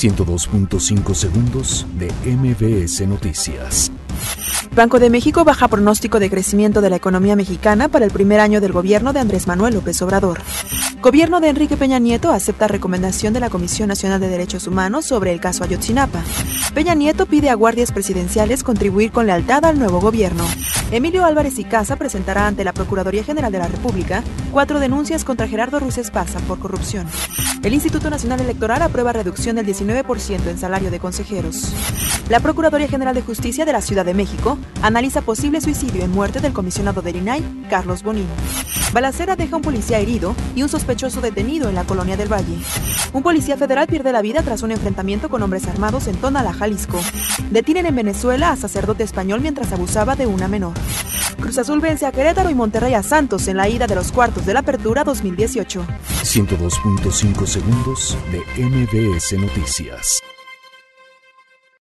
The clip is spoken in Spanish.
102.5 segundos de MBS Noticias. Banco de México baja pronóstico de crecimiento de la economía mexicana para el primer año del gobierno de Andrés Manuel López Obrador. Gobierno de Enrique Peña Nieto acepta recomendación de la Comisión Nacional de Derechos Humanos sobre el caso Ayotzinapa. Peña Nieto pide a guardias presidenciales contribuir con lealtad al nuevo gobierno. Emilio Álvarez y Casa presentará ante la Procuraduría General de la República cuatro denuncias contra Gerardo Ruz Esparza por corrupción. El Instituto Nacional Electoral aprueba reducción del 19% en salario de consejeros. La Procuraduría General de Justicia de la Ciudad de México analiza posible suicidio en muerte del comisionado del INAI, Carlos Bonino. Balacera deja un policía herido y un sospechoso detenido en la colonia del Valle. Un policía federal pierde la vida tras un enfrentamiento con hombres armados en Tonala, Jalisco. Detienen en Venezuela a sacerdote español mientras abusaba de una menor. Cruz Azul vence a Querétaro y Monterrey a Santos en la ida de los cuartos de la Apertura 2018. 102.5 segundos de MBS Noticias.